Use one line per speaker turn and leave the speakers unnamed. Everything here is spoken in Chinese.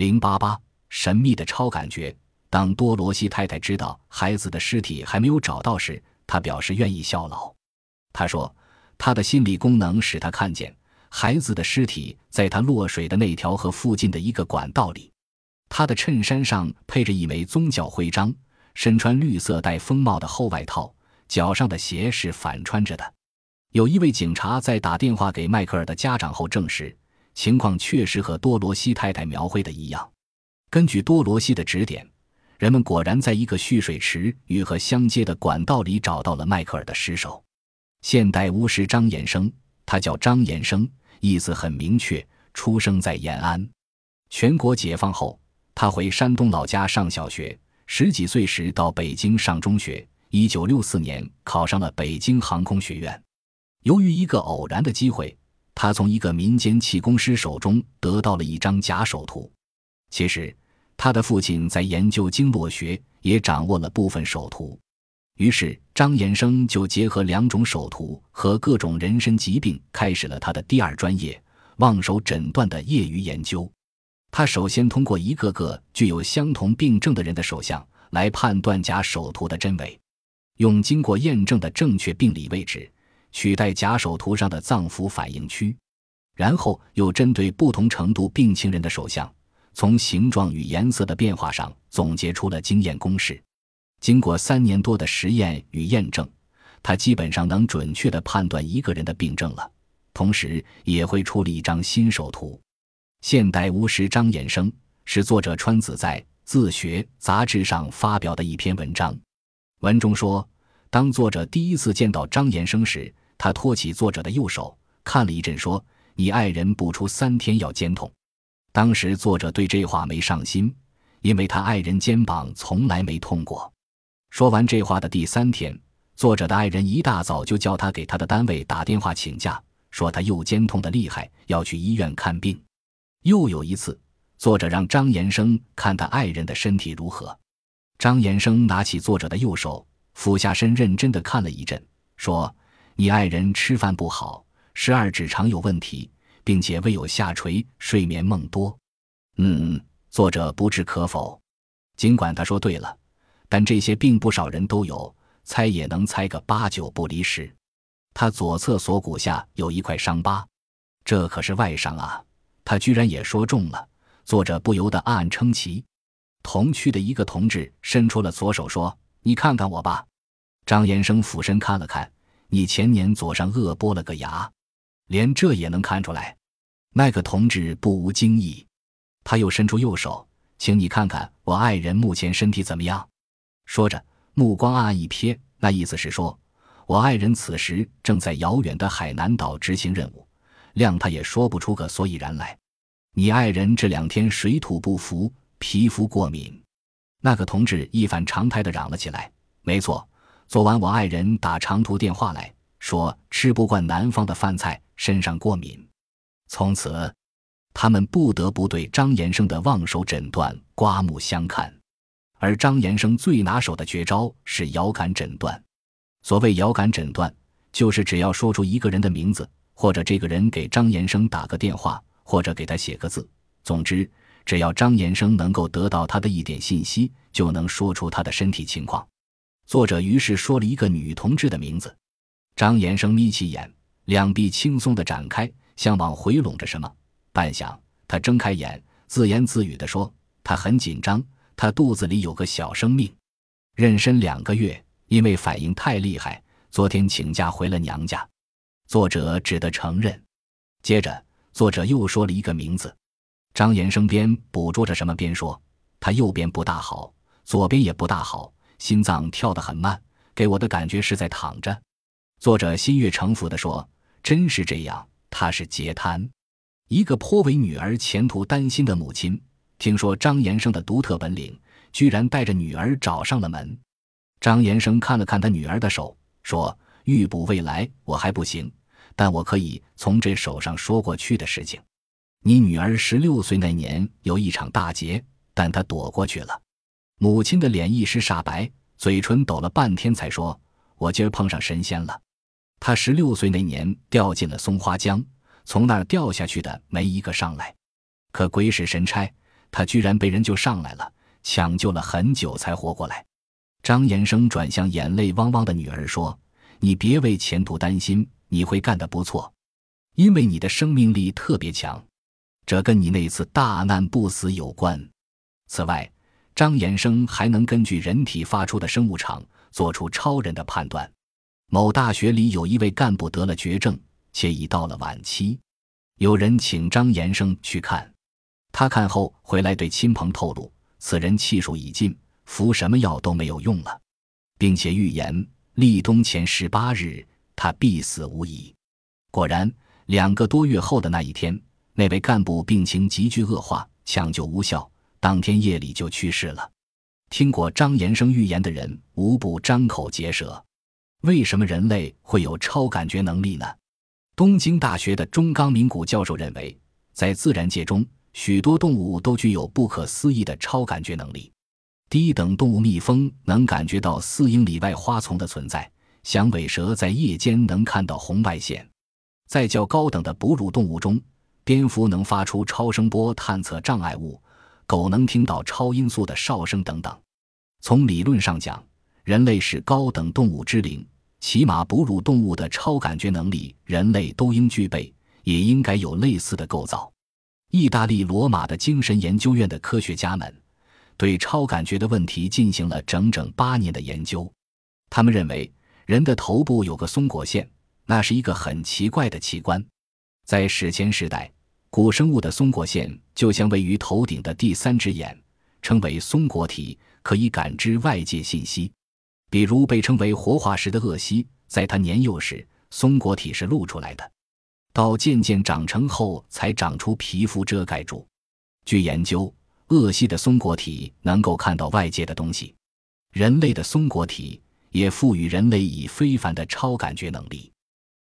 零八八，神秘的超感觉。当多罗西太太知道孩子的尸体还没有找到时，她表示愿意效劳。她说，她的心理功能使她看见孩子的尸体在她落水的那条河附近的一个管道里。她的衬衫上配着一枚宗教徽章，身穿绿色带风帽的厚外套，脚上的鞋是反穿着的。有一位警察在打电话给迈克尔的家长后证实，情况确实和多罗西太太描绘的一样。根据多罗西的指点。人们果然在一个蓄水池与河相接的管道里找到了迈克尔的尸首。现代巫师张延生，他叫张延生，意思很明确，出生在延安。全国解放后，他回山东老家上小学，十几岁时到北京上中学。一九六四年考上了北京航空学院。由于一个偶然的机会，他从一个民间气功师手中得到了一张假手图。其实。他的父亲在研究经络学，也掌握了部分手图，于是张延生就结合两种手图和各种人身疾病，开始了他的第二专业——望手诊断的业余研究。他首先通过一个个具有相同病症的人的手相来判断假手图的真伪，用经过验证的正确病理位置取代假手图上的脏腑反应区，然后又针对不同程度病情人的手相。从形状与颜色的变化上总结出了经验公式，经过三年多的实验与验证，他基本上能准确地判断一个人的病症了。同时，也会出了一张新手图。现代巫师张延生是作者川子在《自学》杂志上发表的一篇文章。文中说，当作者第一次见到张延生时，他托起作者的右手看了一阵，说：“你爱人不出三天要肩痛。”当时作者对这话没上心，因为他爱人肩膀从来没痛过。说完这话的第三天，作者的爱人一大早就叫他给他的单位打电话请假，说他右肩痛得厉害，要去医院看病。又有一次，作者让张延生看他爱人的身体如何。张延生拿起作者的右手，俯下身认真的看了一阵，说：“你爱人吃饭不好，十二指肠有问题。”并且未有下垂，睡眠梦多。嗯，作者不置可否。尽管他说对了，但这些病不少人都有，猜也能猜个八九不离十。他左侧锁骨下有一块伤疤，这可是外伤啊！他居然也说中了，作者不由得暗暗称奇。同区的一个同志伸出了左手说：“你看看我吧。”张延生俯身看了看，你前年左上颚剥了个牙。连这也能看出来，那个同志不无惊异。他又伸出右手，请你看看我爱人目前身体怎么样。说着，目光暗暗一瞥，那意思是说，我爱人此时正在遥远的海南岛执行任务，谅他也说不出个所以然来。你爱人这两天水土不服，皮肤过敏。那个同志一反常态的嚷了起来：“没错，昨晚我爱人打长途电话来说，吃不惯南方的饭菜。”身上过敏，从此，他们不得不对张延生的望手诊断刮目相看。而张延生最拿手的绝招是遥感诊断。所谓遥感诊断，就是只要说出一个人的名字，或者这个人给张延生打个电话，或者给他写个字，总之，只要张延生能够得到他的一点信息，就能说出他的身体情况。作者于是说了一个女同志的名字。张延生眯起眼。两臂轻松地展开，像往回拢着什么。半晌，他睁开眼，自言自语地说：“他很紧张，他肚子里有个小生命。妊娠两个月，因为反应太厉害，昨天请假回了娘家。”作者只得承认。接着，作者又说了一个名字。张延生边捕捉着什么边说：“他右边不大好，左边也不大好，心脏跳得很慢，给我的感觉是在躺着。”作者心悦诚服地说。真是这样，他是截瘫。一个颇为女儿前途担心的母亲，听说张延生的独特本领，居然带着女儿找上了门。张延生看了看他女儿的手，说：“预卜未来我还不行，但我可以从这手上说过去的事情。你女儿十六岁那年有一场大劫，但她躲过去了。”母亲的脸一时煞白，嘴唇抖了半天，才说：“我今儿碰上神仙了。”他十六岁那年掉进了松花江，从那儿掉下去的没一个上来。可鬼使神差，他居然被人救上来了，抢救了很久才活过来。张延生转向眼泪汪汪的女儿说：“你别为前途担心，你会干得不错，因为你的生命力特别强，这跟你那次大难不死有关。此外，张延生还能根据人体发出的生物场做出超人的判断。某大学里有一位干部得了绝症，且已到了晚期，有人请张延生去看，他看后回来对亲朋透露，此人气数已尽。”服什么药都没有用了，并且预言立冬前十八日他必死无疑。果然，两个多月后的那一天，那位干部病情急剧恶化，抢救无效，当天夜里就去世了。听过张延生预言的人无不张口结舌。为什么人类会有超感觉能力呢？东京大学的中冈明古教授认为，在自然界中，许多动物都具有不可思议的超感觉能力。低等动物蜜蜂能感觉到四英里外花丛的存在，响尾蛇在夜间能看到红外线。在较高等的哺乳动物中，蝙蝠能发出超声波探测障碍物，狗能听到超音速的哨声等等。从理论上讲，人类是高等动物之灵，起码哺乳动物的超感觉能力，人类都应具备，也应该有类似的构造。意大利罗马的精神研究院的科学家们。对超感觉的问题进行了整整八年的研究，他们认为人的头部有个松果腺，那是一个很奇怪的器官。在史前时代，古生物的松果腺就像位于头顶的第三只眼，称为松果体，可以感知外界信息。比如被称为活化石的鳄蜥，在它年幼时，松果体是露出来的，到渐渐长成后才长出皮肤遮盖住。据研究。鳄蜥的松果体能够看到外界的东西，人类的松果体也赋予人类以非凡的超感觉能力。